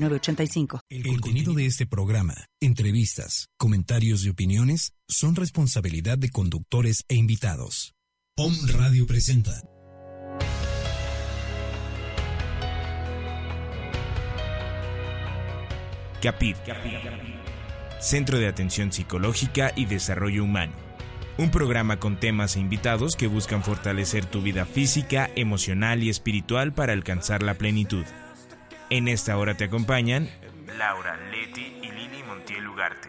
el contenido de este programa, entrevistas, comentarios y opiniones son responsabilidad de conductores e invitados. POM Radio presenta. CAPID, Centro de Atención Psicológica y Desarrollo Humano. Un programa con temas e invitados que buscan fortalecer tu vida física, emocional y espiritual para alcanzar la plenitud. En esta hora te acompañan Laura, Leti y Lili Montiel Ugarte.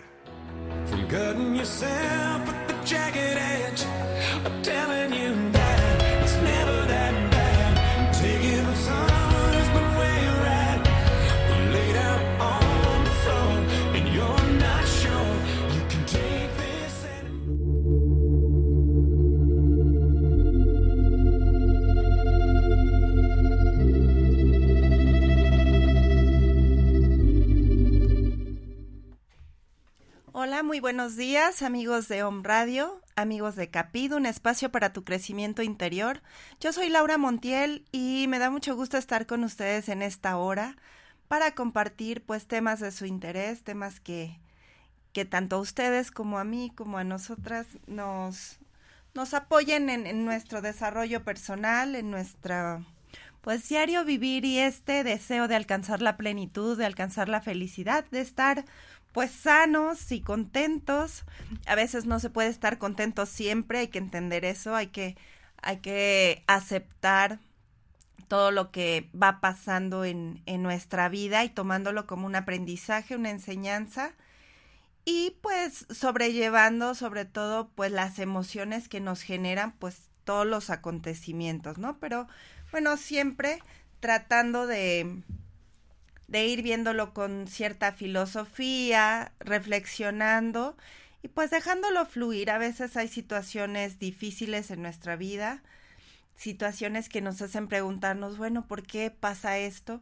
Hola, muy buenos días, amigos de Home Radio, amigos de Capid, un espacio para tu crecimiento interior. Yo soy Laura Montiel y me da mucho gusto estar con ustedes en esta hora para compartir pues temas de su interés, temas que, que tanto a ustedes como a mí, como a nosotras nos, nos apoyen en, en nuestro desarrollo personal, en nuestra pues diario vivir y este deseo de alcanzar la plenitud, de alcanzar la felicidad, de estar pues sanos y contentos. A veces no se puede estar contento siempre, hay que entender eso, hay que, hay que aceptar todo lo que va pasando en, en nuestra vida y tomándolo como un aprendizaje, una enseñanza y pues sobrellevando sobre todo pues las emociones que nos generan pues todos los acontecimientos, ¿no? Pero bueno, siempre tratando de de ir viéndolo con cierta filosofía, reflexionando y pues dejándolo fluir. A veces hay situaciones difíciles en nuestra vida, situaciones que nos hacen preguntarnos, bueno, ¿por qué pasa esto?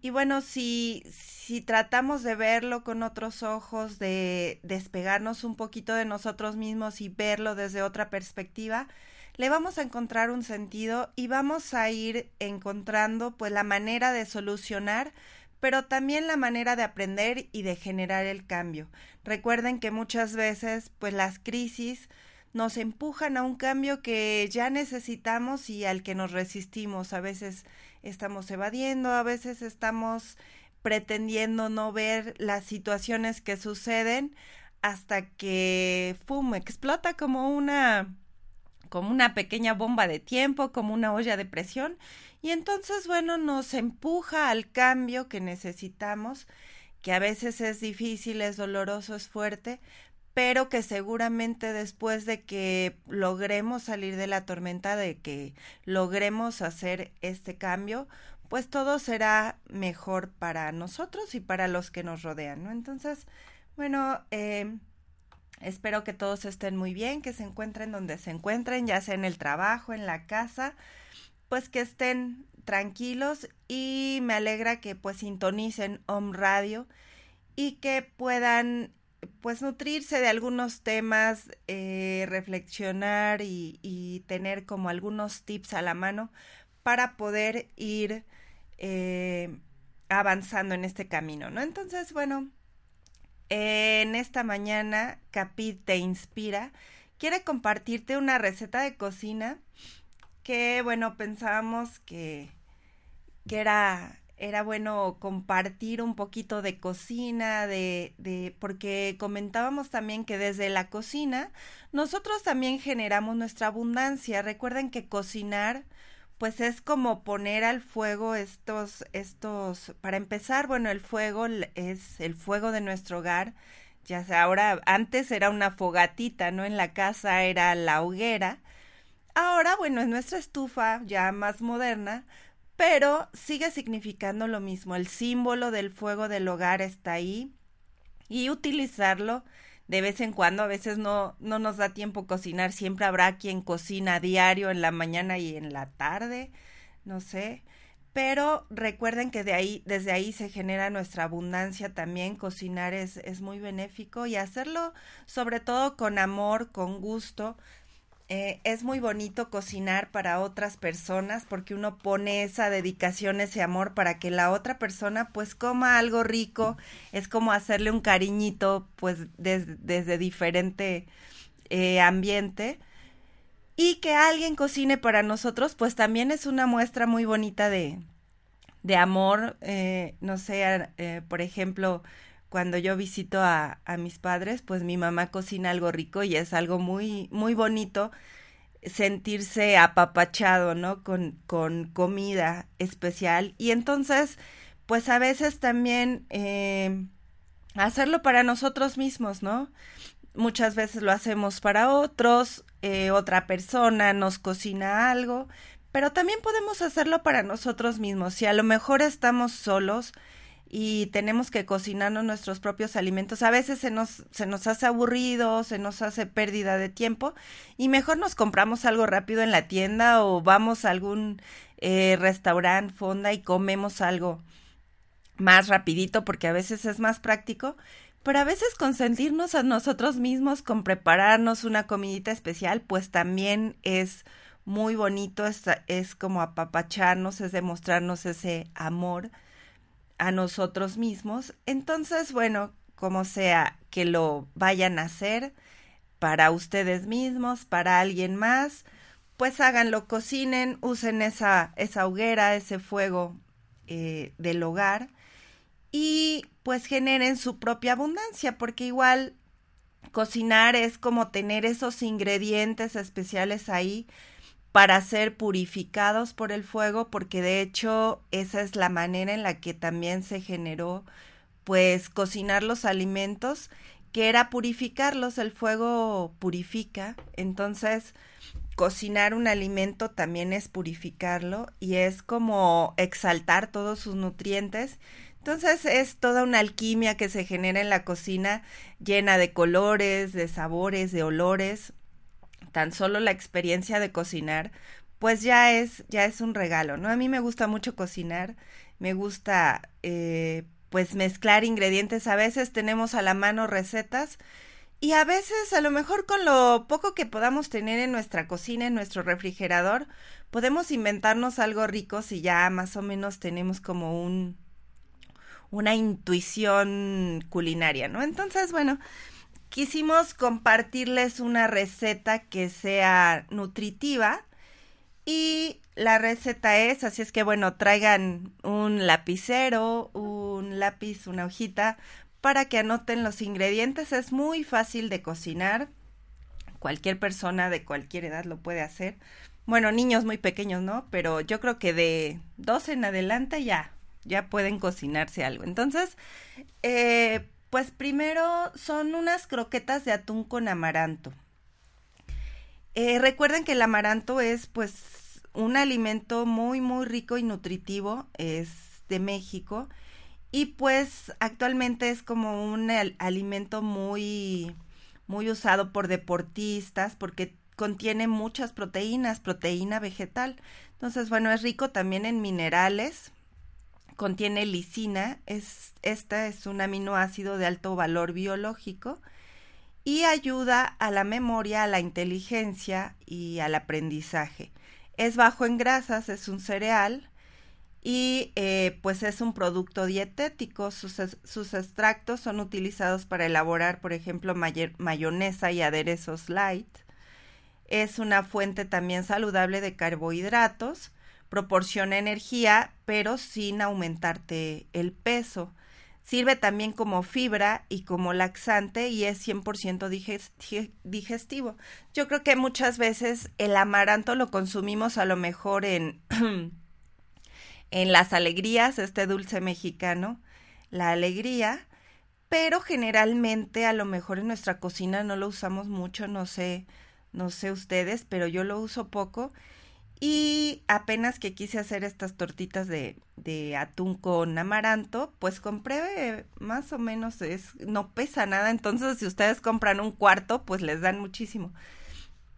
Y bueno, si, si tratamos de verlo con otros ojos, de despegarnos un poquito de nosotros mismos y verlo desde otra perspectiva, le vamos a encontrar un sentido y vamos a ir encontrando pues la manera de solucionar pero también la manera de aprender y de generar el cambio. Recuerden que muchas veces pues las crisis nos empujan a un cambio que ya necesitamos y al que nos resistimos. A veces estamos evadiendo, a veces estamos pretendiendo no ver las situaciones que suceden hasta que ¡fum! explota como una como una pequeña bomba de tiempo, como una olla de presión, y entonces, bueno, nos empuja al cambio que necesitamos, que a veces es difícil, es doloroso, es fuerte, pero que seguramente después de que logremos salir de la tormenta, de que logremos hacer este cambio, pues todo será mejor para nosotros y para los que nos rodean. Entonces, bueno, eh, Espero que todos estén muy bien, que se encuentren donde se encuentren, ya sea en el trabajo, en la casa, pues que estén tranquilos y me alegra que pues sintonicen Home Radio y que puedan pues nutrirse de algunos temas, eh, reflexionar y, tener como algunos tips a la mano para poder ir eh, avanzando en este camino, ¿no? Entonces, bueno, en esta mañana, Capit te inspira, quiere compartirte una receta de cocina que, bueno, pensábamos que, que era, era bueno compartir un poquito de cocina, de, de, porque comentábamos también que desde la cocina nosotros también generamos nuestra abundancia. Recuerden que cocinar pues es como poner al fuego estos, estos, para empezar, bueno, el fuego es el fuego de nuestro hogar, ya sea ahora, antes era una fogatita, ¿no? En la casa era la hoguera, ahora, bueno, es nuestra estufa ya más moderna, pero sigue significando lo mismo. El símbolo del fuego del hogar está ahí y utilizarlo de vez en cuando. A veces no, no nos da tiempo cocinar. Siempre habrá quien cocina a diario en la mañana y en la tarde. No sé. Pero recuerden que de ahí, desde ahí se genera nuestra abundancia también. Cocinar es, es muy benéfico y hacerlo sobre todo con amor, con gusto, eh, es muy bonito cocinar para otras personas porque uno pone esa dedicación, ese amor para que la otra persona pues coma algo rico. Es como hacerle un cariñito pues desde diferente eh, ambiente. Y que alguien cocine para nosotros pues también es una muestra muy bonita de, de amor. Eh, no sé, por ejemplo, cuando yo visito a, a, mis padres, pues mi mamá cocina algo rico y es algo muy, muy bonito sentirse apapachado, ¿no? Con, con comida especial. Y entonces, pues a veces también eh, hacerlo para nosotros mismos, ¿no? Muchas veces lo hacemos para otros, eh, otra persona nos cocina algo, pero también podemos hacerlo para nosotros mismos. Si a lo mejor estamos solos, y tenemos que cocinarnos nuestros propios alimentos. A veces se nos, se nos hace aburrido, se nos hace pérdida de tiempo y mejor nos compramos algo rápido en la tienda o vamos a algún eh, restaurante, fonda y comemos algo más rapidito porque a veces es más práctico. Pero a veces consentirnos a nosotros mismos con prepararnos una comidita especial, pues también es muy bonito, es, es como apapacharnos, es demostrarnos ese amor a nosotros mismos. Entonces, bueno, como sea que lo vayan a hacer para ustedes mismos, para alguien más, pues háganlo, cocinen, usen esa, esa hoguera, ese fuego eh, del hogar y pues generen su propia abundancia, porque igual cocinar es como tener esos ingredientes especiales ahí para ser purificados por el fuego, porque de hecho esa es la manera en la que también se generó pues cocinar los alimentos, que era purificarlos, el fuego purifica, entonces cocinar un alimento también es purificarlo y es como exaltar todos sus nutrientes. Entonces es toda una alquimia que se genera en la cocina llena de colores, de sabores, de olores tan solo la experiencia de cocinar, pues ya es, ya es un regalo, ¿no? A mí me gusta mucho cocinar, me gusta eh, pues mezclar ingredientes, a veces tenemos a la mano recetas y a veces a lo mejor con lo poco que podamos tener en nuestra cocina, en nuestro refrigerador, podemos inventarnos algo rico si ya más o menos tenemos como un una intuición culinaria, ¿no? Entonces, bueno, quisimos compartirles una receta que sea nutritiva y la receta es, así es que bueno, traigan un lapicero, un lápiz, una hojita para que anoten los ingredientes. Es muy fácil de cocinar. Cualquier persona de cualquier edad lo puede hacer. Bueno, niños muy pequeños, ¿no? Pero yo creo que de dos en adelante ya, ya pueden cocinarse algo. Entonces, eh, pues primero son unas croquetas de atún con amaranto. Eh, recuerden que el amaranto es pues un alimento muy muy rico y nutritivo, es de México y pues actualmente es como un alimento muy muy usado por deportistas porque contiene muchas proteínas, proteína vegetal. Entonces, bueno, es rico también en minerales, contiene lisina, es, esta es un aminoácido de alto valor biológico y ayuda a la memoria, a la inteligencia y al aprendizaje. Es bajo en grasas, es un cereal y eh, pues es un producto dietético. Sus, sus, extractos son utilizados para elaborar, por ejemplo, mayonesa y aderezos light. Es una fuente también saludable de carbohidratos proporciona energía, pero sin aumentarte el peso. Sirve también como fibra y como laxante y es 100% digestivo. Yo creo que muchas veces el amaranto lo consumimos a lo mejor en, en las alegrías, este dulce mexicano, la alegría, pero generalmente a lo mejor en nuestra cocina no lo usamos mucho, no sé, no sé ustedes, pero yo lo uso poco Y apenas que quise hacer estas tortitas de, atún con amaranto, pues compré más o menos, es, no pesa nada, entonces si ustedes compran un cuarto, pues les dan muchísimo.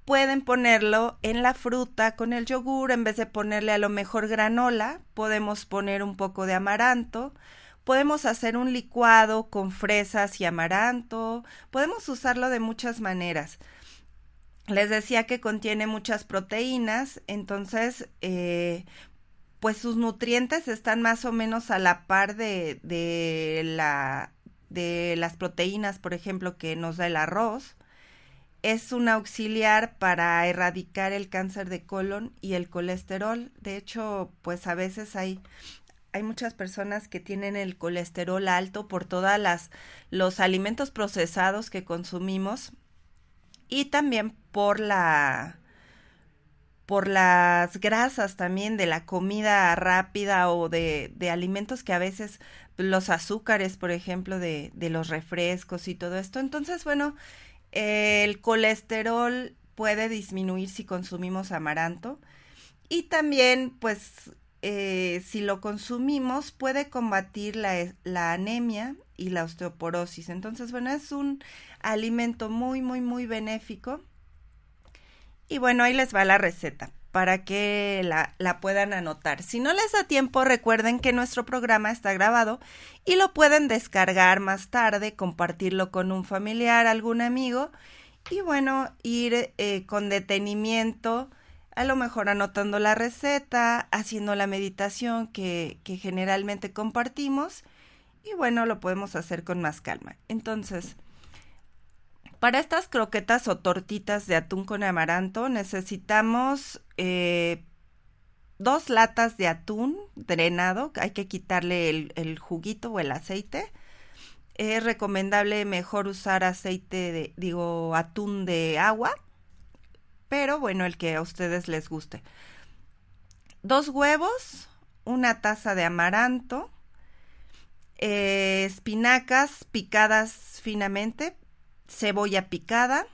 Pueden ponerlo en la fruta con el yogur, en vez de ponerle a lo mejor granola, podemos poner un poco de amaranto, podemos hacer un licuado con fresas y amaranto, podemos usarlo de muchas maneras. Les decía que contiene muchas proteínas, entonces, eh, pues sus nutrientes están más o menos a la par de, de, la, de las proteínas, por ejemplo, que nos da el arroz. Es un auxiliar para erradicar el cáncer de colon y el colesterol. De hecho, pues a veces hay hay muchas personas que tienen el colesterol alto por todas las los alimentos procesados que consumimos y también por la por las grasas también de la comida rápida o de, de alimentos que a veces los azúcares, por ejemplo, de, de los refrescos y todo esto. Entonces, bueno, el colesterol puede disminuir si consumimos amaranto y también, pues, eh, si lo consumimos, puede combatir la, anemia y la osteoporosis. Entonces, bueno, es un alimento muy, muy, muy benéfico. Y bueno, ahí les va la receta para que la, la, puedan anotar. Si no les da tiempo, recuerden que nuestro programa está grabado y lo pueden descargar más tarde, compartirlo con un familiar, algún amigo y bueno, ir eh, con detenimiento, a lo mejor anotando la receta, haciendo la meditación que, generalmente compartimos y bueno, lo podemos hacer con más calma. Entonces, para estas croquetas o tortitas de atún con amaranto necesitamos eh, dos latas de atún drenado, hay que quitarle el, juguito o el aceite. Es recomendable mejor usar aceite de, digo, atún de agua, pero bueno, el que a ustedes les guste. Dos huevos, una taza de amaranto, eh, espinacas picadas finamente, cebolla picada,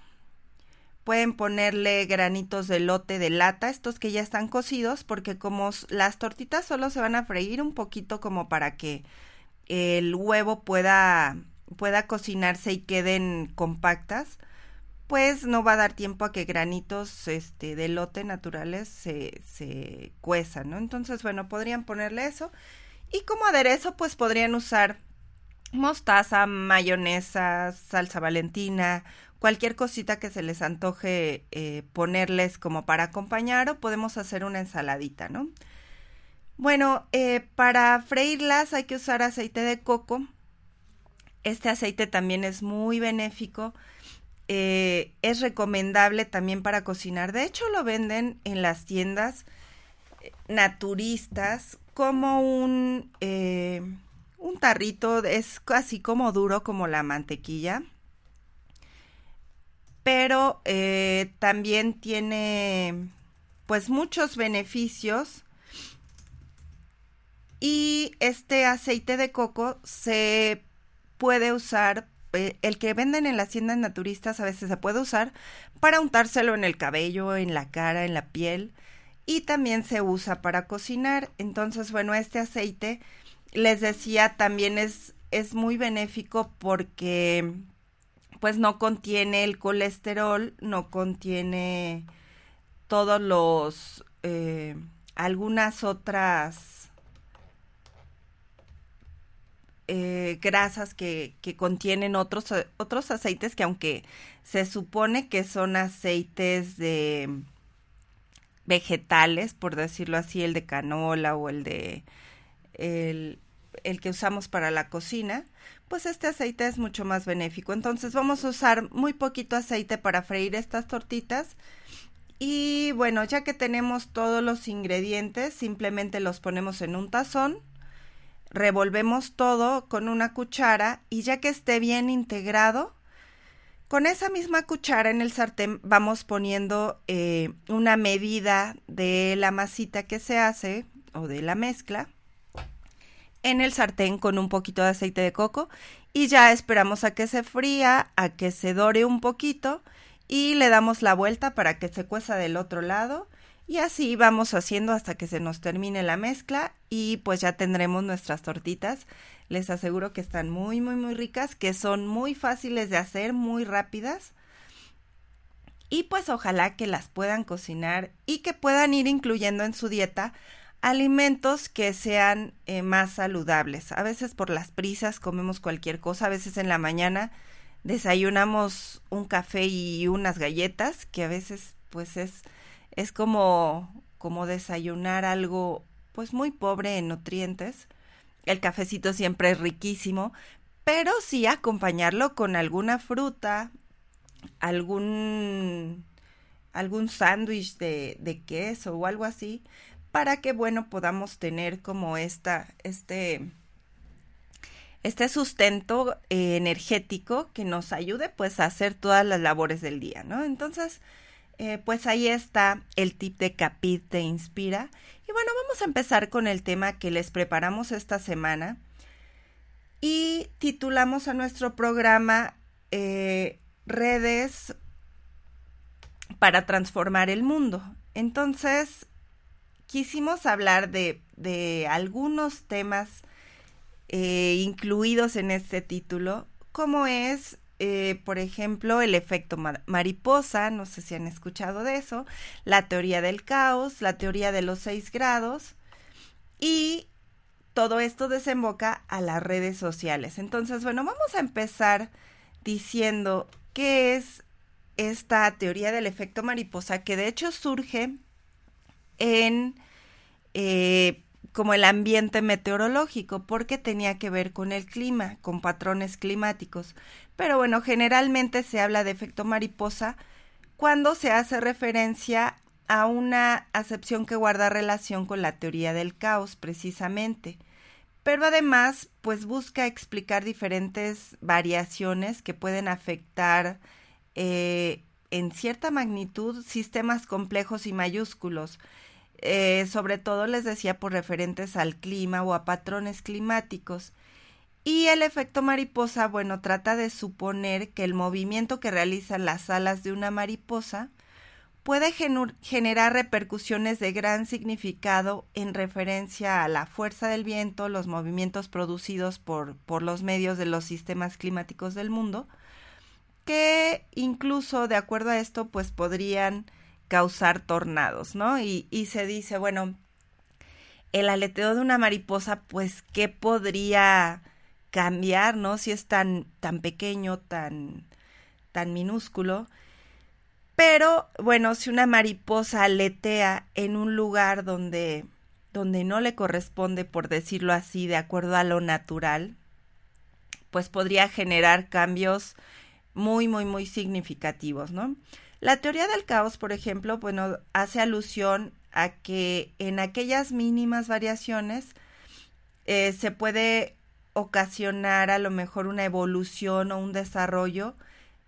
pueden ponerle granitos de lote de lata, estos que ya están cocidos, porque como las tortitas solo se van a freír un poquito como para que el huevo pueda, pueda cocinarse y queden compactas, pues no va a dar tiempo a que granitos este, de lote naturales se, se cuezan, ¿no? Entonces, bueno, podrían ponerle eso. Y como aderezo, pues podrían usar mostaza, mayonesa, salsa valentina, cualquier cosita que se les antoje eh, ponerles como para acompañar o podemos hacer una ensaladita, ¿no? Bueno, eh, para freírlas hay que usar aceite de coco. Este aceite también es muy benéfico. Eh, es recomendable también para cocinar. De hecho, lo venden en las tiendas naturistas como un un tarrito es casi como duro como la mantequilla, pero eh, también tiene pues muchos beneficios y este aceite de coco se puede usar el que venden en las tiendas naturistas a veces se puede usar para untárselo en el cabello, en la cara, en la piel y también se usa para cocinar. Entonces, bueno, este aceite les decía, también es, es muy benéfico porque pues no contiene el colesterol, no contiene todos los, eh, algunas otras eh, grasas que, que, contienen otros, otros aceites que aunque se supone que son aceites de vegetales, por decirlo así, el de canola o el de el, el que usamos para la cocina, pues este aceite es mucho más benéfico. Entonces vamos a usar muy poquito aceite para freír estas tortitas. Y bueno, ya que tenemos todos los ingredientes, simplemente los ponemos en un tazón, revolvemos todo con una cuchara y ya que esté bien integrado, con esa misma cuchara en el sartén vamos poniendo eh, una medida de la masita que se hace o de la mezcla en el sartén con un poquito de aceite de coco y ya esperamos a que se fría, a que se dore un poquito y le damos la vuelta para que se cueza del otro lado Y así vamos haciendo hasta que se nos termine la mezcla y pues ya tendremos nuestras tortitas. Les aseguro que están muy, muy, muy ricas, que son muy fáciles de hacer, muy rápidas. Y pues ojalá que las puedan cocinar y que puedan ir incluyendo en su dieta alimentos que sean eh, más saludables. A veces por las prisas comemos cualquier cosa, a veces en la mañana desayunamos un café y unas galletas, que a veces pues es es como, como desayunar algo pues muy pobre en nutrientes. El cafecito siempre es riquísimo, pero sí acompañarlo con alguna fruta, algún algún sándwich de, de, queso o algo así, para que bueno podamos tener como esta, este, este sustento energético que nos ayude pues a hacer todas las labores del día, ¿no? Entonces, eh, pues ahí está el tip de Capit te inspira. Y bueno, vamos a empezar con el tema que les preparamos esta semana. Y titulamos a nuestro programa eh, Redes para transformar el mundo. Entonces, quisimos hablar de, de algunos temas eh, incluidos en este título, como es eh, por ejemplo, el efecto mariposa, no sé si han escuchado de eso, la teoría del caos, la teoría de los seis grados y todo esto desemboca a las redes sociales. Entonces, bueno, vamos a empezar diciendo qué es esta teoría del efecto mariposa, que de hecho surge en eh, como el ambiente meteorológico, porque tenía que ver con el clima, con patrones climáticos. Pero bueno, generalmente se habla de efecto mariposa cuando se hace referencia a una acepción que guarda relación con la teoría del caos, precisamente. Pero además, pues busca explicar diferentes variaciones que pueden afectar eh, en cierta magnitud sistemas complejos y mayúsculos eh, sobre todo les decía por referentes al clima o a patrones climáticos. Y el efecto mariposa, bueno, trata de suponer que el movimiento que realizan las alas de una mariposa puede generar repercusiones de gran significado en referencia a la fuerza del viento, los movimientos producidos por, por los medios de los sistemas climáticos del mundo, que incluso de acuerdo a esto, pues podrían causar tornados, ¿no? Y, se dice, bueno, el aleteo de una mariposa, pues, ¿qué podría cambiar, ¿no? Si es tan, tan pequeño, tan, tan minúsculo. Pero, bueno, si una mariposa aletea en un lugar donde, donde no le corresponde, por decirlo así, de acuerdo a lo natural, pues podría generar cambios muy, muy, muy significativos, ¿no? La teoría del caos, por ejemplo, bueno, hace alusión a que en aquellas mínimas variaciones eh, se puede ocasionar a lo mejor una evolución o un desarrollo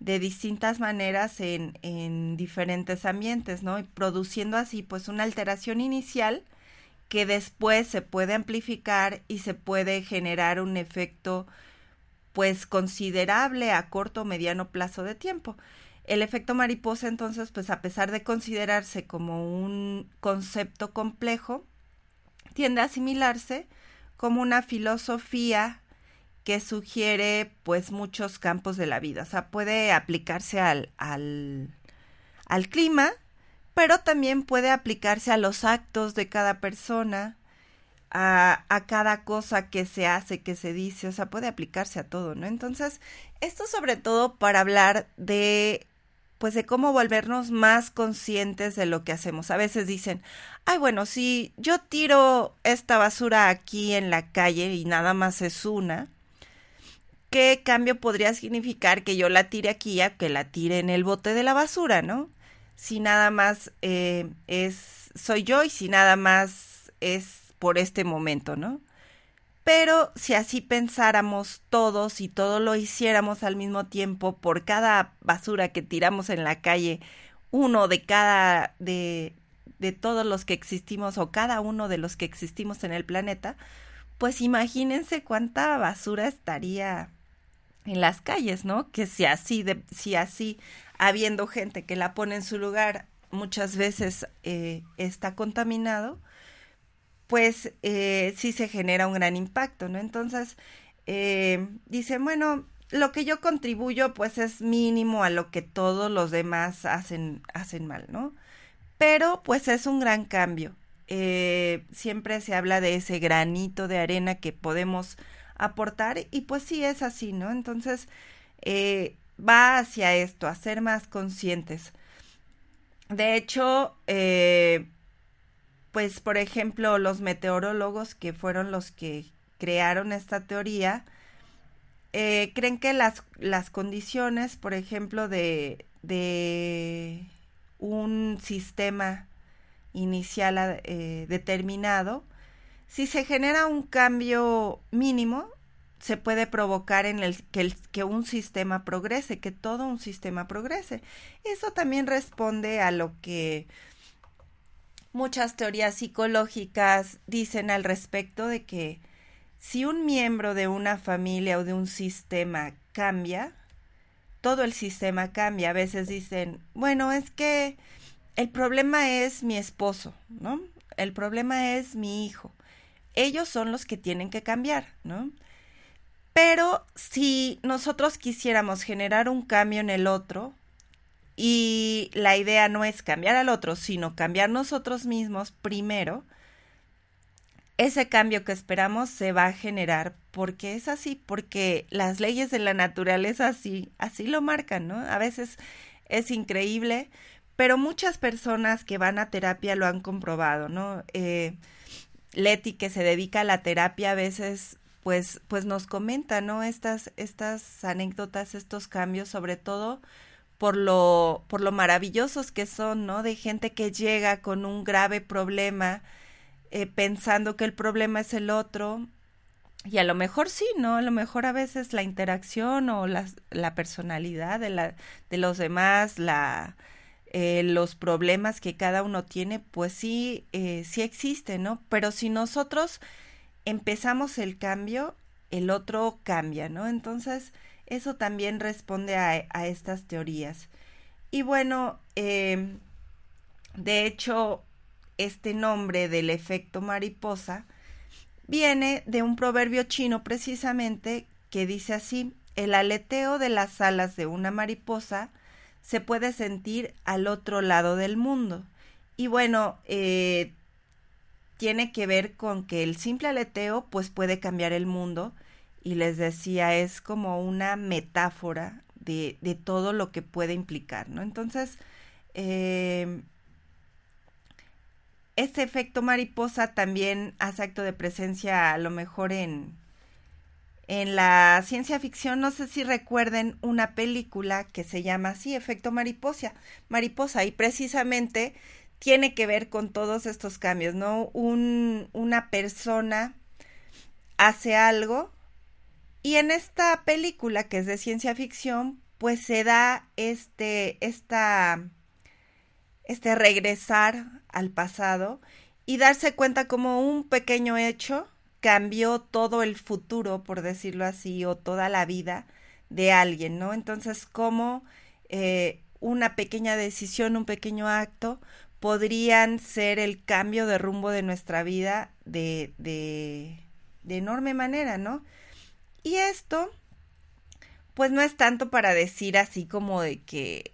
de distintas maneras en, en diferentes ambientes, ¿no? Y produciendo así pues una alteración inicial que después se puede amplificar y se puede generar un efecto pues considerable a corto o mediano plazo de tiempo. El efecto mariposa, entonces, pues a pesar de considerarse como un concepto complejo, tiende a asimilarse como una filosofía que sugiere pues muchos campos de la vida. O sea, puede aplicarse al, al, al clima, pero también puede aplicarse a los actos de cada persona, a, a, cada cosa que se hace, que se dice, o sea, puede aplicarse a todo, ¿no? Entonces, esto sobre todo para hablar de pues de cómo volvernos más conscientes de lo que hacemos. A veces dicen, ay, bueno, si yo tiro esta basura aquí en la calle y nada más es una, ¿qué cambio podría significar que yo la tire aquí a que la tire en el bote de la basura, no? Si nada más eh, es, soy yo y si nada más es por este momento, ¿no? Pero si así pensáramos todos y todo lo hiciéramos al mismo tiempo por cada basura que tiramos en la calle, uno de cada de todos los que existimos o cada uno de los que existimos en el planeta, pues imagínense cuánta basura estaría en las calles, ¿no? Que si así de si así habiendo gente que la pone en su lugar muchas veces eh, está contaminado, pues eh, sí se genera un gran impacto, ¿no? Entonces, eh, dicen, bueno, lo que yo contribuyo pues es mínimo a lo que todos los demás hacen, hacen mal, ¿no? Pero pues es un gran cambio. Eh, siempre se habla de ese granito de arena que podemos aportar y pues sí es así, ¿no? Entonces eh, va hacia esto, a ser más conscientes. De hecho, pues por ejemplo, los meteorólogos que fueron los que crearon esta teoría, eh, creen que las, las condiciones, por ejemplo, de, de un sistema inicial eh, determinado, si se genera un cambio mínimo, se puede provocar en el que, el que un sistema progrese, que todo un sistema progrese. Eso también responde a lo que muchas teorías psicológicas dicen al respecto de que si un miembro de una familia o de un sistema cambia, todo el sistema cambia. A veces dicen, bueno, es que el problema es mi esposo, ¿no? El problema es mi hijo. Ellos son los que tienen que cambiar, ¿no? Pero si nosotros quisiéramos generar un cambio en el otro, y la idea no es cambiar al otro, sino cambiar nosotros mismos primero, ese cambio que esperamos se va a generar porque es así, porque las leyes de la naturaleza así, así lo marcan, ¿no? A veces es increíble, pero muchas personas que van a terapia lo han comprobado, ¿no? Eh, Leti, que se dedica a la terapia, a veces pues, pues nos comenta, ¿no? Estas, estas anécdotas, estos cambios, sobre todo por lo, por lo maravillosos que son, ¿no? De gente que llega con un grave problema, eh, pensando que el problema es el otro. Y a lo mejor sí, ¿no? A lo mejor a veces la interacción o la, la personalidad de, la, de los demás, la, eh, los problemas que cada uno tiene, pues sí, eh, sí ¿no? Pero si nosotros empezamos el cambio, el otro cambia, ¿no? Entonces, eso también responde a, estas teorías. Y bueno, eh, de hecho, este nombre del efecto mariposa viene de un proverbio chino precisamente que dice así, el aleteo de las alas de una mariposa se puede sentir al otro lado del mundo. Y bueno, eh, tiene que ver con que el simple aleteo pues puede cambiar el mundo y les decía es como una metáfora de, de todo lo que puede implicar, ¿no? Entonces, eh, este efecto mariposa también hace acto de presencia a lo mejor en, en la ciencia ficción. No sé si recuerden una película que se llama así, efecto mariposa, mariposa, y precisamente tiene que ver con todos estos cambios, ¿no? Un, una persona hace algo y en esta película que es de ciencia ficción, pues se da este, esta este regresar al pasado y darse cuenta como un pequeño hecho cambió todo el futuro, por decirlo así, o toda la vida de alguien, ¿no? Entonces, como eh, una pequeña decisión, un pequeño acto, podrían ser el cambio de rumbo de nuestra vida de, de, de enorme manera, ¿no? Y esto, pues no es tanto para decir así como de que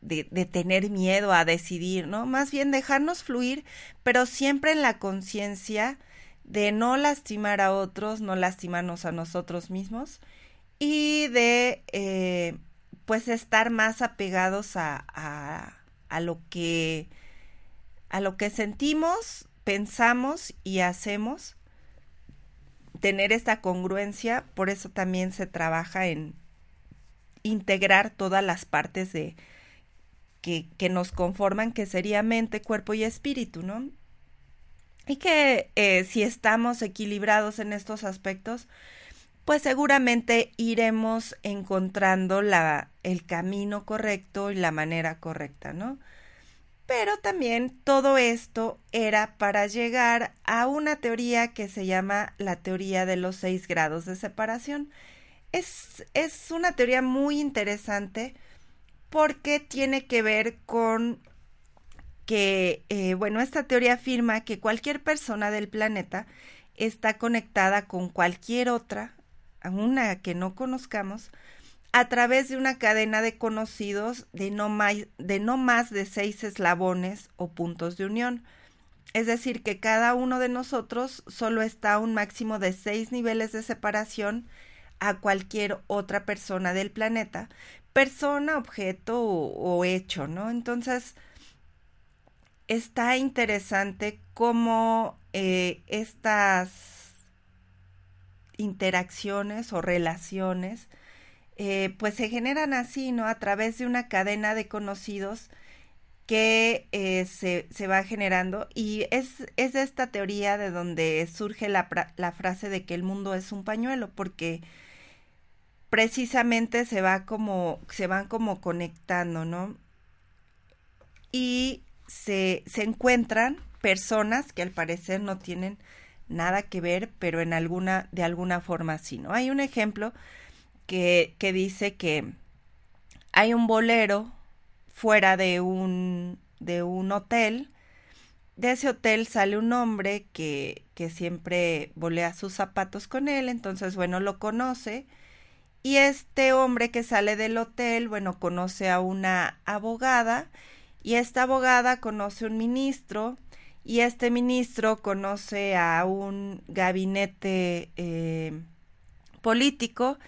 de, de, tener miedo a decidir, ¿no? Más bien dejarnos fluir, pero siempre en la conciencia de no lastimar a otros, no lastimarnos a nosotros mismos y de eh, pues estar más apegados a, a, a lo que a lo que sentimos, pensamos y hacemos, tener esta congruencia, por eso también se trabaja en integrar todas las partes de, que, que nos conforman, que sería mente, cuerpo y espíritu, ¿no? Y que eh, si estamos equilibrados en estos aspectos, pues seguramente iremos encontrando la, el camino correcto y la manera correcta, ¿no? Pero también todo esto era para llegar a una teoría que se llama la teoría de los seis grados de separación. Es, es una teoría muy interesante porque tiene que ver con que, eh, bueno, esta teoría afirma que cualquier persona del planeta está conectada con cualquier otra, una que no conozcamos, a través de una cadena de conocidos de no, más, de seis eslabones o puntos de unión. Es decir, que cada uno de nosotros solo está a un máximo de seis niveles de separación a cualquier otra persona del planeta, persona, objeto o, hecho, ¿no? Entonces, está interesante cómo eh, estas interacciones o relaciones eh, pues se generan así, ¿no? A través de una cadena de conocidos que eh, se, se, va generando y es, es de esta teoría de donde surge la, la, frase de que el mundo es un pañuelo, porque precisamente se va como, se van como conectando, ¿no? Y se, se encuentran personas que al parecer no tienen nada que ver, pero en alguna, de alguna forma sí, ¿no? Hay un ejemplo que, dice que hay un bolero fuera de un, de un hotel. De ese hotel sale un hombre que, que siempre volea sus zapatos con él, entonces, bueno, lo conoce. Y este hombre que sale del hotel, bueno, conoce a una abogada y esta abogada conoce a un ministro y este ministro conoce a un gabinete eh, político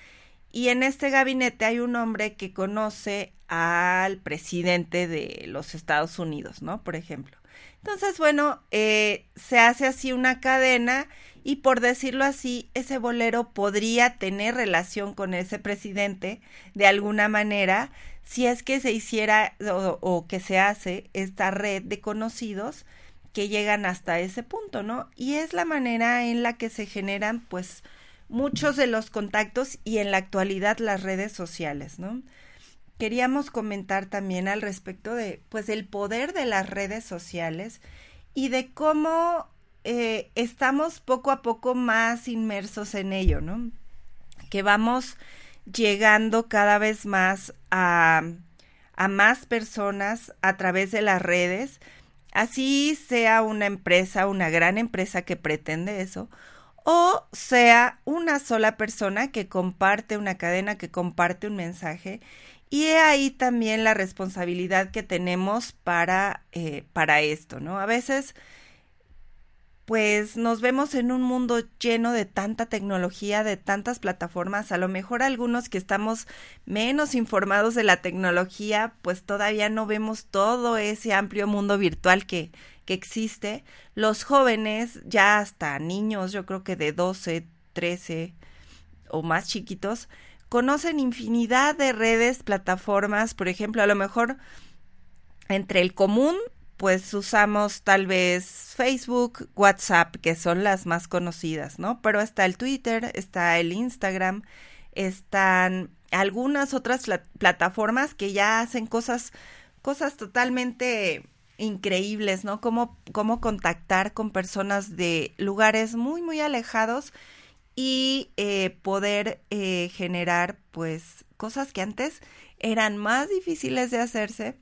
y en este gabinete hay un hombre que conoce al presidente de los Estados Unidos, ¿no? Por ejemplo. Entonces, bueno, eh, se hace así una cadena y por decirlo así, ese bolero podría tener relación con ese presidente de alguna manera si es que se hiciera o, o que se hace esta red de conocidos que llegan hasta ese punto, ¿no? Y es la manera en la que se generan, pues, muchos de los contactos y en la actualidad las redes sociales, ¿no? Queríamos comentar también al respecto de, pues, el poder de las redes sociales y de cómo eh, estamos poco a poco más inmersos en ello, ¿no? Que vamos llegando cada vez más a, a más personas a través de las redes, así sea una empresa, una gran empresa que pretende eso, o sea una sola persona que comparte una cadena, que comparte un mensaje. Y he ahí también la responsabilidad que tenemos para, eh, para esto, ¿no? A veces, pues nos vemos en un mundo lleno de tanta tecnología, de tantas plataformas, a lo mejor algunos que estamos menos informados de la tecnología, pues todavía no vemos todo ese amplio mundo virtual que, que existe, los jóvenes, ya hasta niños, yo creo que de 12, 13 o más chiquitos, conocen infinidad de redes, plataformas, por ejemplo, a lo mejor entre el común, pues usamos tal vez Facebook, WhatsApp, que son las más conocidas, ¿no? Pero está el Twitter, está el Instagram, están algunas otras plataformas que ya hacen cosas, cosas totalmente increíbles, ¿no? Cómo, contactar con personas de lugares muy, muy alejados y eh, poder eh, generar, pues, cosas que antes eran más difíciles de hacerse.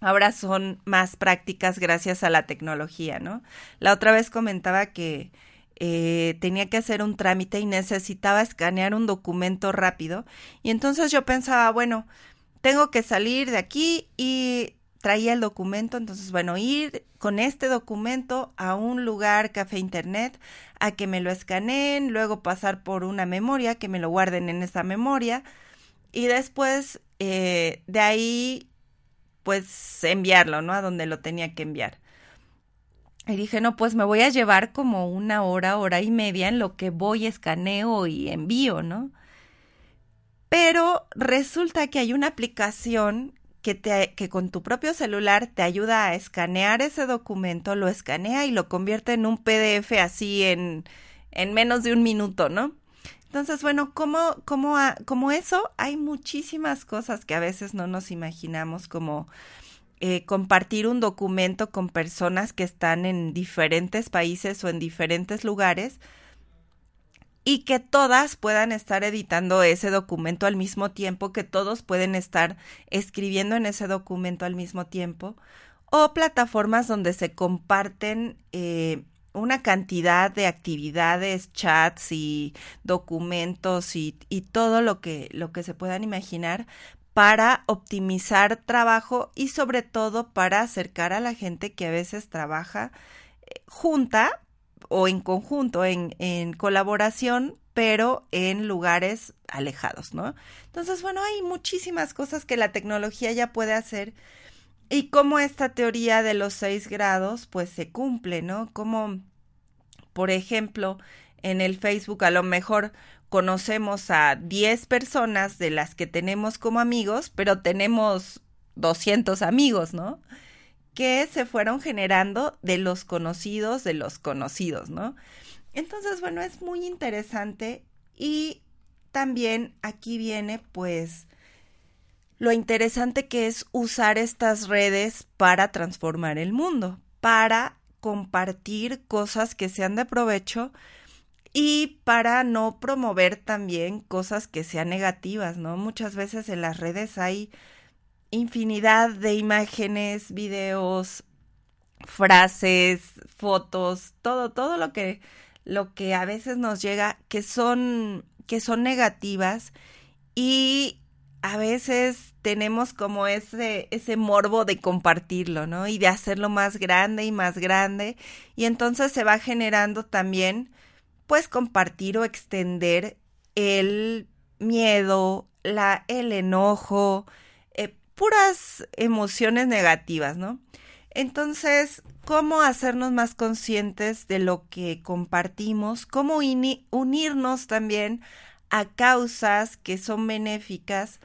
Ahora son más prácticas gracias a la tecnología, ¿no? La otra vez comentaba que eh, tenía que hacer un trámite y necesitaba escanear un documento rápido. Y entonces yo pensaba, bueno, tengo que salir de aquí y traía el documento, entonces, bueno, ir con este documento a un lugar, café internet, a que me lo escaneen, luego pasar por una memoria, que me lo guarden en esa memoria, y después eh, de ahí, pues enviarlo, ¿no? A donde lo tenía que enviar. Y dije, no, pues me voy a llevar como una hora, hora y media en lo que voy, escaneo y envío, ¿no? Pero resulta que hay una aplicación que, te, que con tu propio celular te ayuda a escanear ese documento, lo escanea y lo convierte en un PDF así en, en menos de un minuto, ¿no? Entonces, bueno, como, como, como eso, hay muchísimas cosas que a veces no nos imaginamos, como eh, compartir un documento con personas que están en diferentes países o en diferentes lugares, y que todas puedan estar editando ese documento al mismo tiempo, que todos pueden estar escribiendo en ese documento al mismo tiempo, o plataformas donde se comparten eh, una cantidad de actividades, chats y documentos y, y, todo lo que, lo que se puedan imaginar para optimizar trabajo y sobre todo para acercar a la gente que a veces trabaja eh, junta o en conjunto, en, en colaboración, pero en lugares alejados, ¿no? Entonces, bueno, hay muchísimas cosas que la tecnología ya puede hacer y cómo esta teoría de los seis grados pues se cumple, ¿no? Como, por ejemplo, en el Facebook a lo mejor conocemos a 10 personas de las que tenemos como amigos, pero tenemos 200 amigos, ¿no? Que se fueron generando de los conocidos de los conocidos, ¿no? Entonces, bueno, es muy interesante y también aquí viene pues lo interesante que es usar estas redes para transformar el mundo, para compartir cosas que sean de provecho y para no promover también cosas que sean negativas, ¿no? Muchas veces en las redes hay infinidad de imágenes, videos, frases, fotos, todo, todo lo que, lo que a veces nos llega que son, que son negativas y a veces tenemos como ese, ese morbo de compartirlo, ¿no? Y de hacerlo más grande y más grande. Y entonces se va generando también, pues, compartir o extender el miedo, la, el enojo, puras emociones negativas, ¿no? Entonces, ¿cómo hacernos más conscientes de lo que compartimos? ¿Cómo unirnos también a causas que son benéficas?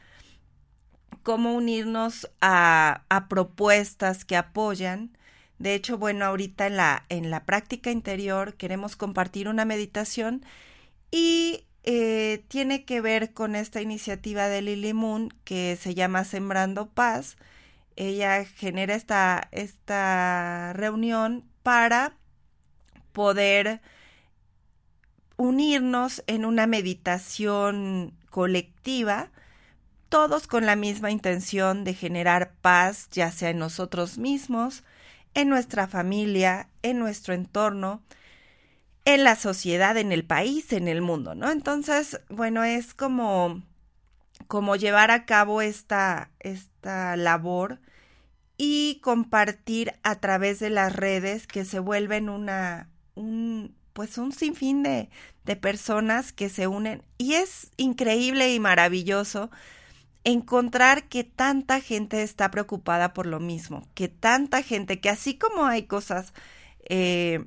cómo unirnos a, a, propuestas que apoyan. De hecho, bueno, ahorita en la, en la práctica interior queremos compartir una meditación y eh, tiene que ver con esta iniciativa de Lily Moon que se llama Sembrando Paz. Ella genera esta, esta reunión para poder unirnos en una meditación colectiva todos con la misma intención de generar paz, ya sea en nosotros mismos, en nuestra familia, en nuestro entorno, en la sociedad, en el país, en el mundo, ¿no? Entonces, bueno, es como, como llevar a cabo esta, esta labor y compartir a través de las redes que se vuelven una, un, pues un sinfín de, de personas que se unen y es increíble y maravilloso encontrar que tanta gente está preocupada por lo mismo, que tanta gente, que así como hay cosas eh,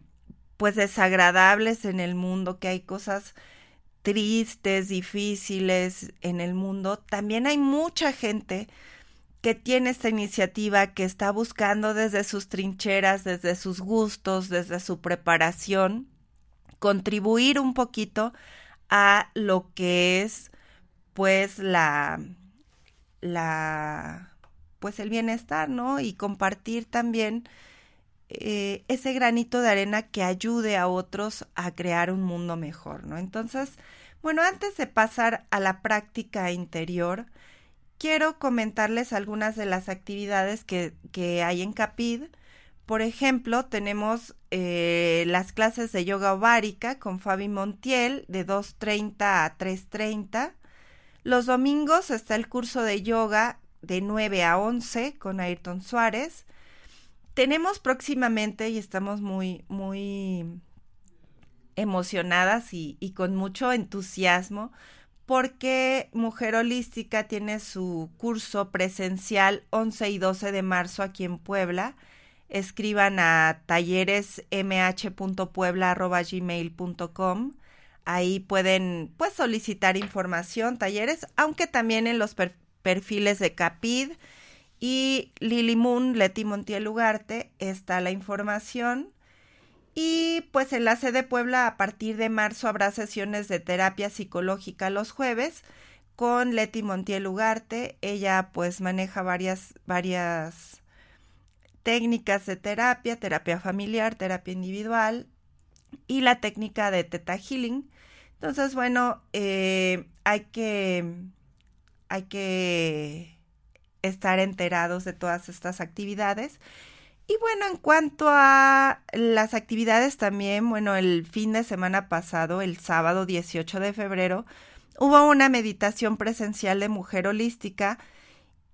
pues desagradables en el mundo, que hay cosas tristes, difíciles en el mundo, también hay mucha gente que tiene esta iniciativa, que está buscando desde sus trincheras, desde sus gustos, desde su preparación, contribuir un poquito a lo que es pues la la pues el bienestar, ¿no? Y compartir también eh, ese granito de arena que ayude a otros a crear un mundo mejor, ¿no? Entonces, bueno, antes de pasar a la práctica interior, quiero comentarles algunas de las actividades que, hay en Capid. Por ejemplo, tenemos eh, las clases de yoga ovárica con Fabi Montiel de 2.30 a 3.30. Los domingos está el curso de yoga de 9 a 11 con Ayrton Suárez. Tenemos próximamente y estamos muy, muy emocionadas y, y con mucho entusiasmo porque Mujer Holística tiene su curso presencial 11 y 12 de marzo aquí en Puebla. Escriban a talleresmh.puebla.gmail.com Ahí pueden pues solicitar información, talleres, aunque también en los perfiles de Capid y Lily Moon, Leti Montiel Ugarte está la información. Y pues en la sede Puebla a partir de marzo habrá sesiones de terapia psicológica los jueves con Leti Montiel Ugarte. Ella pues maneja varias, varias técnicas de terapia, terapia familiar, terapia individual y la técnica de Teta Healing. Entonces, bueno, eh, hay que hay que estar enterados de todas estas actividades. Y bueno, en cuanto a las actividades también, bueno, el fin de semana pasado, el sábado 18 de febrero, hubo una meditación presencial de mujer holística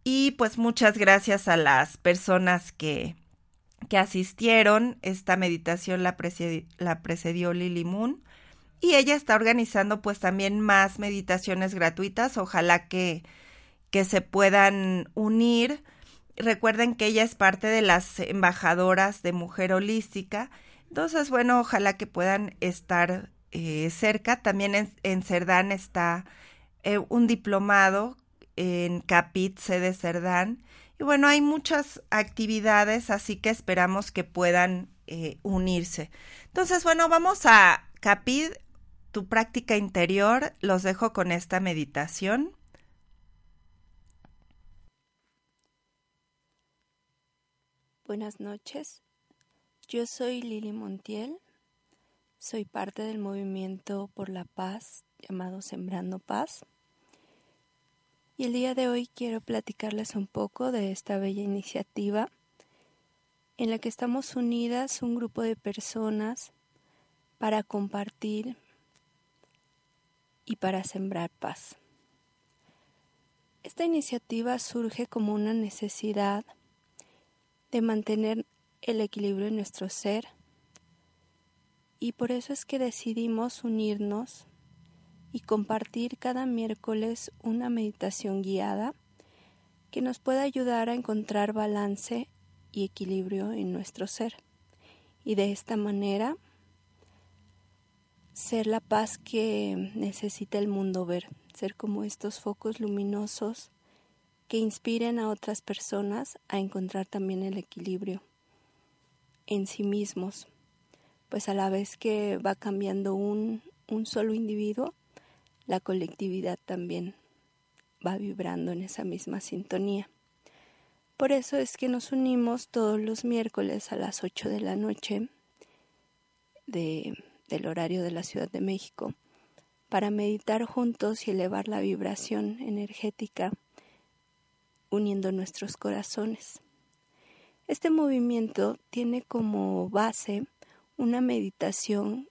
y pues muchas gracias a las personas que, que asistieron. Esta meditación la, la precedió Lily Moon y ella está organizando pues también más meditaciones gratuitas. Ojalá que, que se puedan unir Recuerden que ella es parte de las embajadoras de Mujer Holística. Entonces, bueno, ojalá que puedan estar eh, cerca. También en, Cerdán está eh, un diplomado en Capit, sede Cerdán. Y bueno, hay muchas actividades, así que esperamos que puedan eh, unirse. Entonces, bueno, vamos a Capit, tu práctica interior. Los dejo con esta meditación. Buenas noches, yo soy Lili Montiel, soy parte del movimiento por la paz llamado Sembrando Paz. Y el día de hoy quiero platicarles un poco de esta bella iniciativa en la que estamos unidas un grupo de personas para compartir y para sembrar paz. Esta iniciativa surge como una necesidad de mantener el equilibrio en nuestro ser. Y por eso es que decidimos unirnos y compartir cada miércoles una meditación guiada que nos pueda ayudar a encontrar balance y equilibrio en nuestro ser. Y de esta manera ser la paz que necesita el mundo ver, ser como estos focos luminosos que inspiren a otras personas a encontrar también el equilibrio en sí mismos, pues a la vez que va cambiando un, un solo individuo, la colectividad también va vibrando en esa misma sintonía. Por eso es que nos unimos todos los miércoles a las 8 de la noche de, del horario de la Ciudad de México para meditar juntos y elevar la vibración energética uniendo nuestros corazones. Este movimiento tiene como base una meditación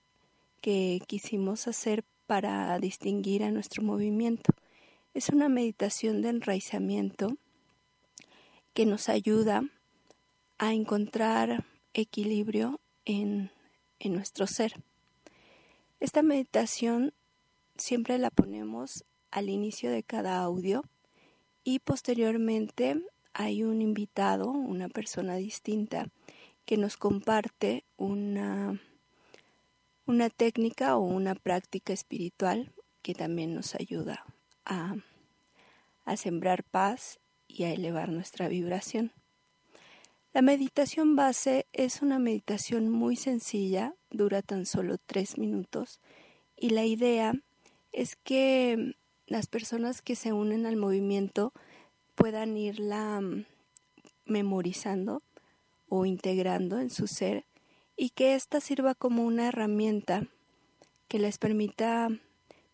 que quisimos hacer para distinguir a nuestro movimiento. Es una meditación de enraizamiento que nos ayuda a encontrar equilibrio en, en nuestro ser. Esta meditación siempre la ponemos al inicio de cada audio y posteriormente hay un invitado, una persona distinta, que nos comparte una, una técnica o una práctica espiritual que también nos ayuda a, a sembrar paz y a elevar nuestra vibración. La meditación base es una meditación muy sencilla, dura tan solo tres minutos y la idea es que las personas que se unen al movimiento puedan irla mm, memorizando o integrando en su ser y que ésta sirva como una herramienta que les permita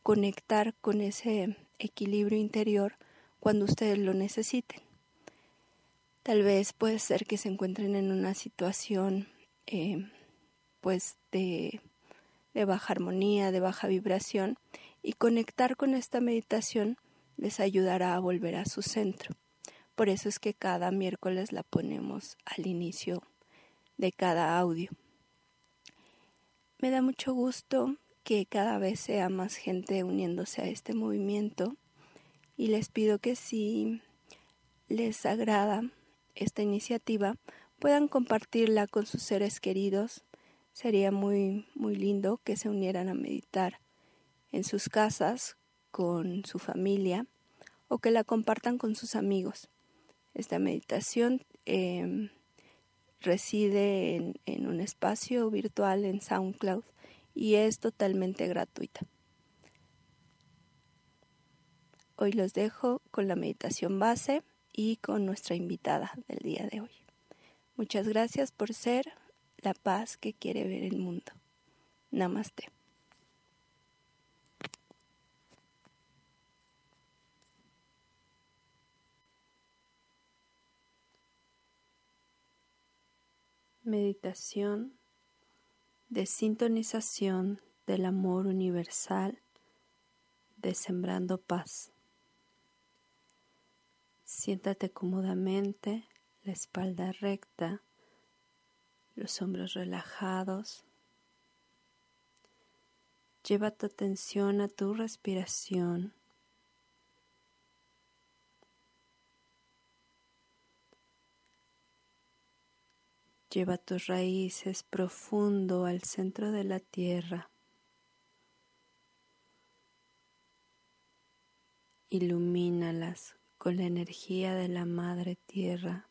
conectar con ese equilibrio interior cuando ustedes lo necesiten. Tal vez puede ser que se encuentren en una situación eh, pues de, de baja armonía, de baja vibración y conectar con esta meditación les ayudará a volver a su centro. Por eso es que cada miércoles la ponemos al inicio de cada audio. Me da mucho gusto que cada vez sea más gente uniéndose a este movimiento y les pido que si les agrada esta iniciativa puedan compartirla con sus seres queridos. Sería muy muy lindo que se unieran a meditar en sus casas con su familia o que la compartan con sus amigos. Esta meditación em, reside en, en un espacio virtual en SoundCloud y es totalmente gratuita. Hoy los dejo con la meditación base y con nuestra invitada del día de hoy. Muchas gracias por ser la paz que quiere ver el mundo. Namaste. Meditación de sintonización del amor universal de Sembrando Paz. Siéntate cómodamente, la espalda recta, los hombros relajados. Lleva tu atención a tu respiración. Lleva tus raíces profundo al centro de la tierra. Ilumínalas con la energía de la Madre Tierra.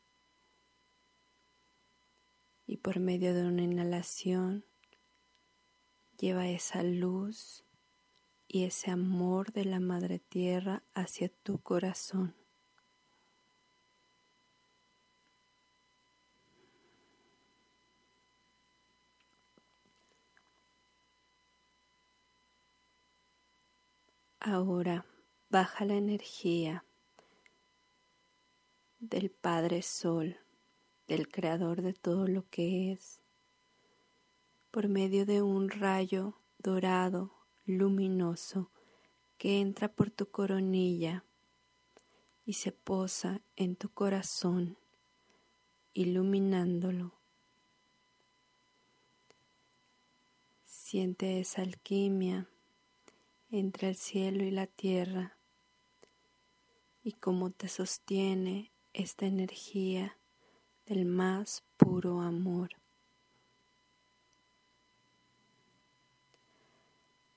Y por medio de una inhalación, lleva esa luz y ese amor de la Madre Tierra hacia tu corazón. Ahora baja la energía del Padre Sol, del Creador de todo lo que es, por medio de un rayo dorado, luminoso, que entra por tu coronilla y se posa en tu corazón, iluminándolo. Siente esa alquimia entre el cielo y la tierra y cómo te sostiene esta energía del más puro amor.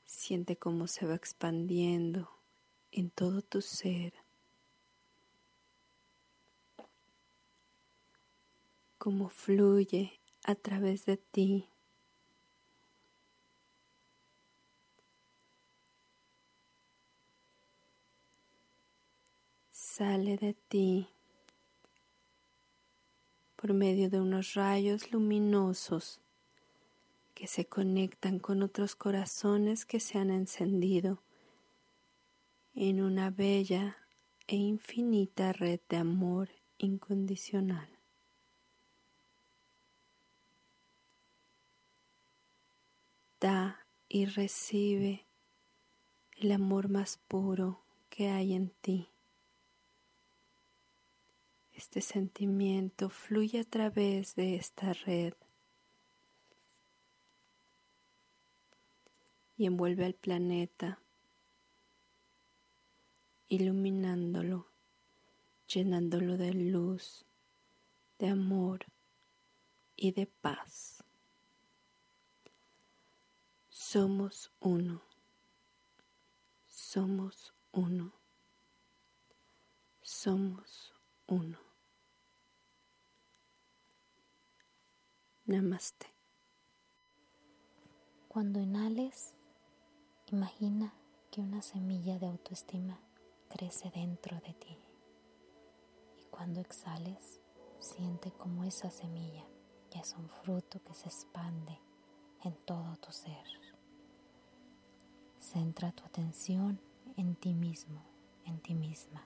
Siente cómo se va expandiendo en todo tu ser. Cómo fluye a través de ti. Sale de ti por medio de unos rayos luminosos que se conectan con otros corazones que se han encendido en una bella e infinita red de amor incondicional. Da y recibe el amor más puro que hay en ti. Este sentimiento fluye a través de esta red y envuelve al planeta, iluminándolo, llenándolo de luz, de amor y de paz. Somos uno. Somos uno. Somos uno. Namaste. Cuando inhales, imagina que una semilla de autoestima crece dentro de ti. Y cuando exhales, siente como esa semilla ya es un fruto que se expande en todo tu ser. Centra tu atención en ti mismo, en ti misma.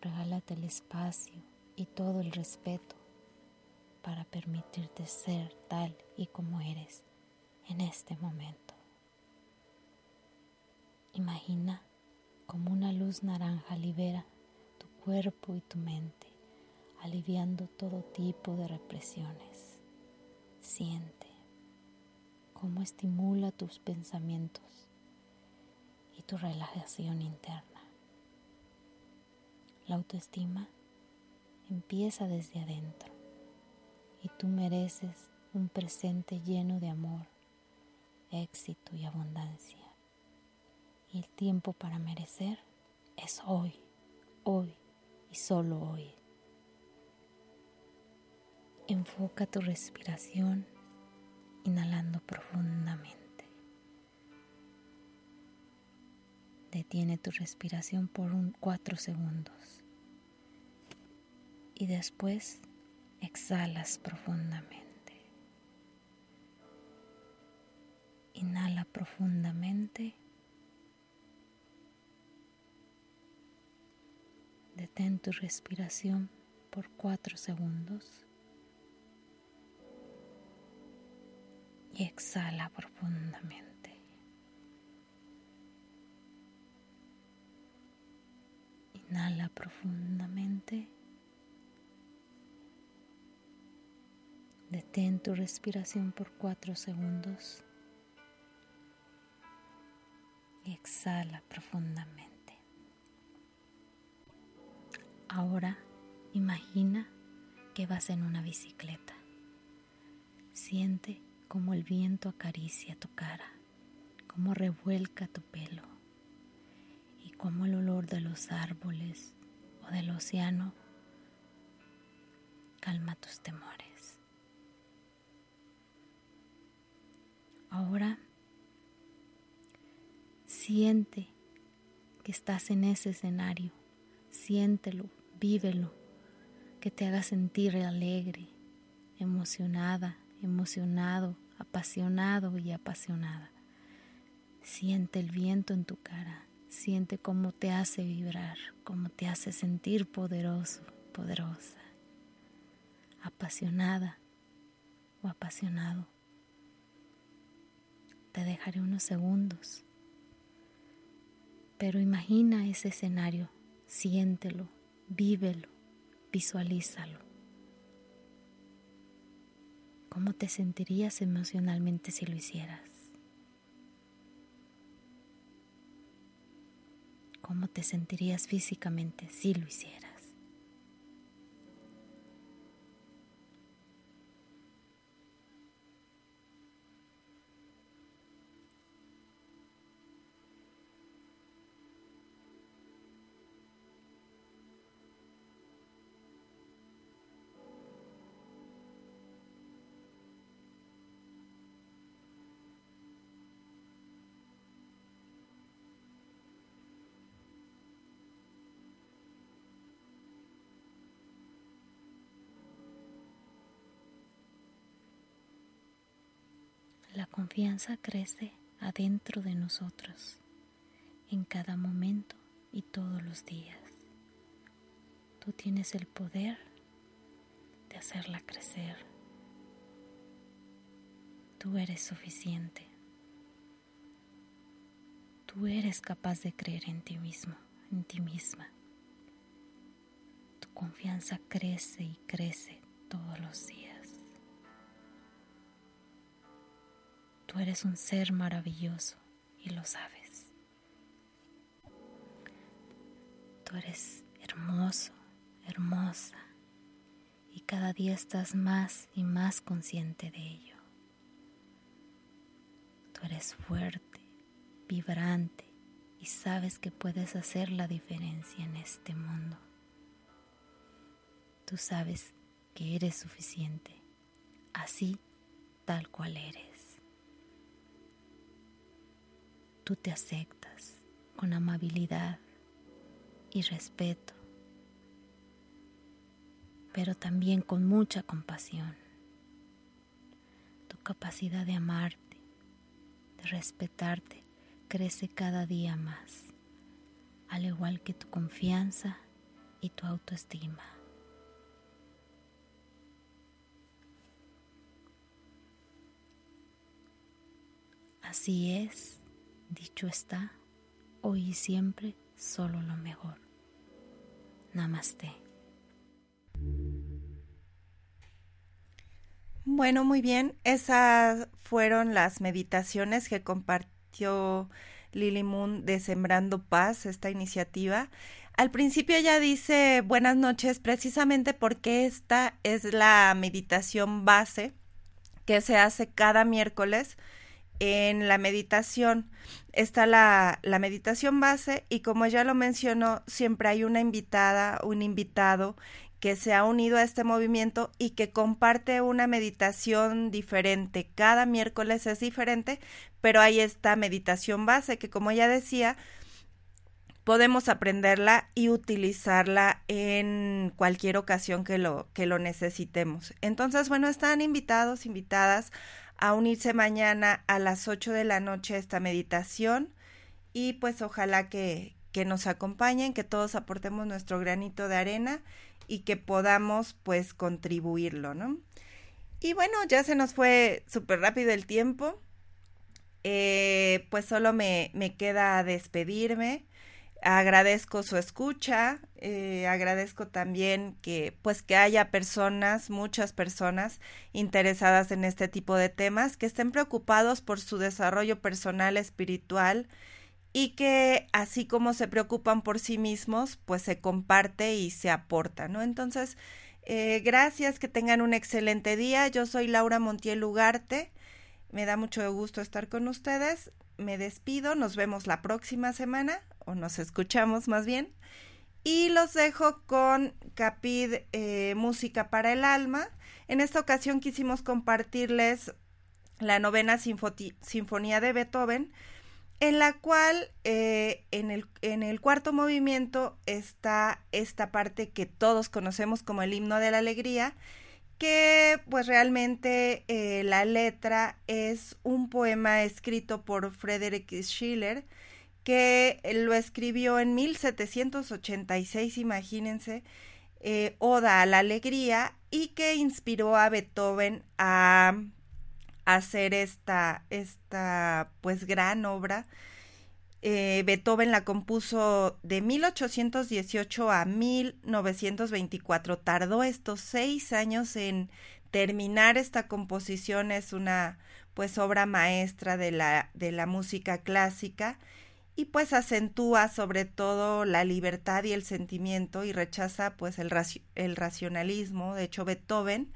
Regálate el espacio y todo el respeto para permitirte ser tal y como eres en este momento. Imagina como una luz naranja libera tu cuerpo y tu mente, aliviando todo tipo de represiones. Siente cómo estimula tus pensamientos y tu relajación interna. La autoestima empieza desde adentro y tú mereces un presente lleno de amor, éxito y abundancia. Y el tiempo para merecer es hoy, hoy y solo hoy. Enfoca tu respiración inhalando profundamente. Detiene tu respiración por un cuatro segundos y después exhalas profundamente. Inhala profundamente. Detén tu respiración por cuatro segundos. y exhala profundamente. Inhala profundamente. Detén tu respiración por cuatro segundos y exhala profundamente. Ahora imagina que vas en una bicicleta. Siente cómo el viento acaricia tu cara, cómo revuelca tu pelo y cómo el olor de los árboles o del océano calma tus temores. Ahora siente que estás en ese escenario, siéntelo, vívelo, que te haga sentir alegre, emocionada, emocionado, apasionado y apasionada. Siente el viento en tu cara, siente cómo te hace vibrar, cómo te hace sentir poderoso, poderosa, apasionada o apasionado. Te dejaré unos segundos, pero imagina ese escenario, siéntelo, vívelo, visualízalo. ¿Cómo te sentirías emocionalmente si lo hicieras? ¿Cómo te sentirías físicamente si lo hicieras? Confianza crece adentro de nosotros, en cada momento y todos los días. Tú tienes el poder de hacerla crecer. Tú eres suficiente. Tú eres capaz de creer en ti mismo, en ti misma. Tu confianza crece y crece todos los días. Tú eres un ser maravilloso y lo sabes. Tú eres hermoso, hermosa y cada día estás más y más consciente de ello. Tú eres fuerte, vibrante y sabes que puedes hacer la diferencia en este mundo. Tú sabes que eres suficiente, así tal cual eres. Tú te aceptas con amabilidad y respeto, pero también con mucha compasión. Tu capacidad de amarte, de respetarte, crece cada día más, al igual que tu confianza y tu autoestima. Así es Dicho está, hoy y siempre solo lo mejor. Namaste. Bueno, muy bien. Esas fueron las meditaciones que compartió Lily Moon de Sembrando Paz, esta iniciativa. Al principio ella dice buenas noches precisamente porque esta es la meditación base que se hace cada miércoles en la meditación está la, meditación base y como ya lo mencionó, siempre hay una invitada, un invitado que se ha unido a este movimiento y que comparte una meditación diferente. Cada miércoles es diferente, pero hay esta meditación base que como ya decía, podemos aprenderla y utilizarla en cualquier ocasión que lo, que lo necesitemos. Entonces, bueno, están invitados, invitadas a unirse mañana a las 8 de la noche a esta meditación y pues ojalá que, que nos acompañen, que todos aportemos nuestro granito de arena y que podamos pues contribuirlo, ¿no? Y bueno, ya se nos fue súper rápido el tiempo. Eh, pues solo me, me, queda despedirme. Agradezco su escucha, eh, agradezco también que pues que haya personas, muchas personas interesadas en este tipo de temas, que estén preocupados por su desarrollo personal, espiritual y que así como se preocupan por sí mismos, pues se comparte y se aporta, ¿no? Entonces, eh, gracias, que tengan un excelente día. Yo soy Laura Montiel Ugarte. Me da mucho gusto estar con ustedes. Me despido, nos vemos la próxima semana, o nos escuchamos más bien. Y los dejo con Capid eh, Música para el Alma. En esta ocasión quisimos compartirles la novena Sinfonía de Beethoven, en la cual eh, en, el, en, el, cuarto movimiento está esta parte que todos conocemos como el himno de la alegría, que pues realmente eh, la letra es un poema escrito por Friedrich Schiller, que lo escribió en 1786, imagínense, eh, Oda a la Alegría, y que inspiró a Beethoven a hacer esta, esta pues gran obra. Eh, Beethoven la compuso de 1818 a 1924. Tardó estos seis años en terminar esta composición. Es una pues obra maestra de la, de la música clásica y pues acentúa sobre todo la libertad y el sentimiento y rechaza pues el, el racionalismo. De hecho, Beethoven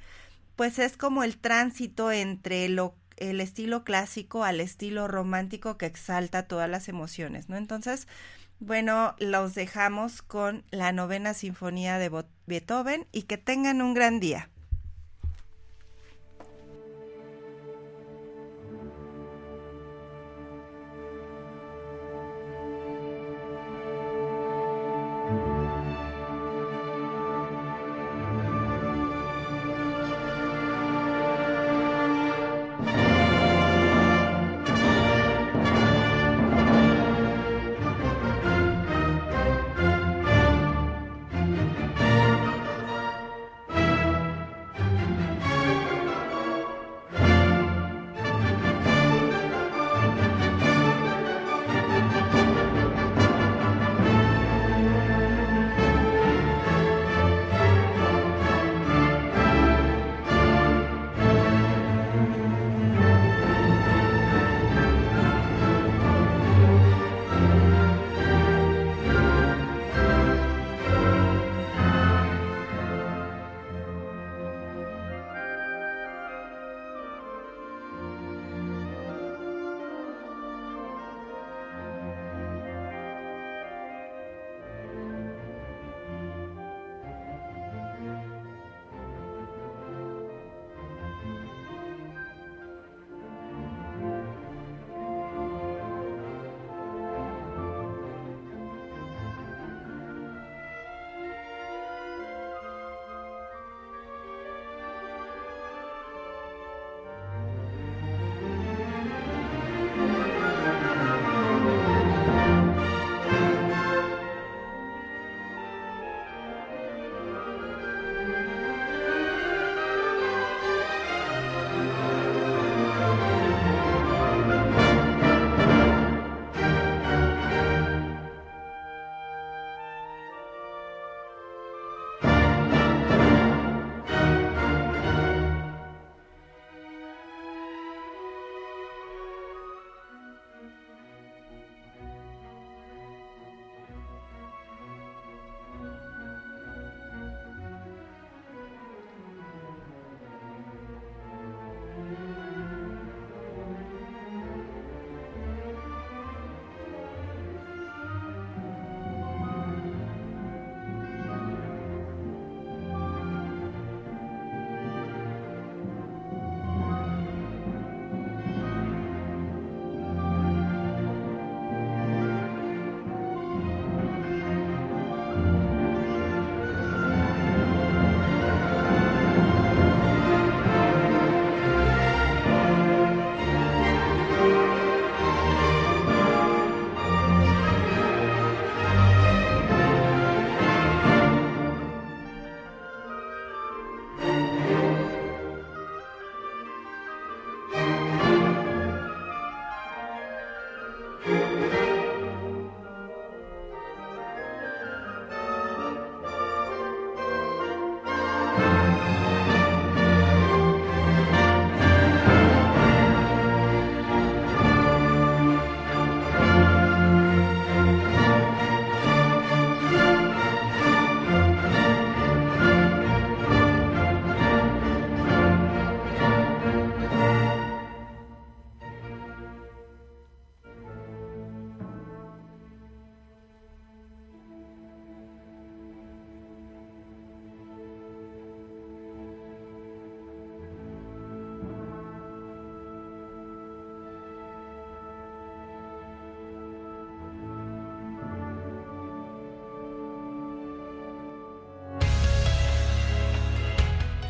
pues es como el tránsito entre lo, el estilo clásico al estilo romántico que exalta todas las emociones, ¿no? Entonces, bueno, los dejamos con la novena sinfonía de Beethoven y que tengan un gran día.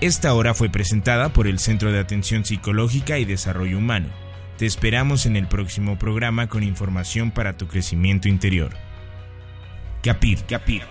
Esta hora fue presentada por el Centro de Atención Psicológica y Desarrollo Humano. Te esperamos en el próximo programa con información para tu crecimiento interior. Capir, capir.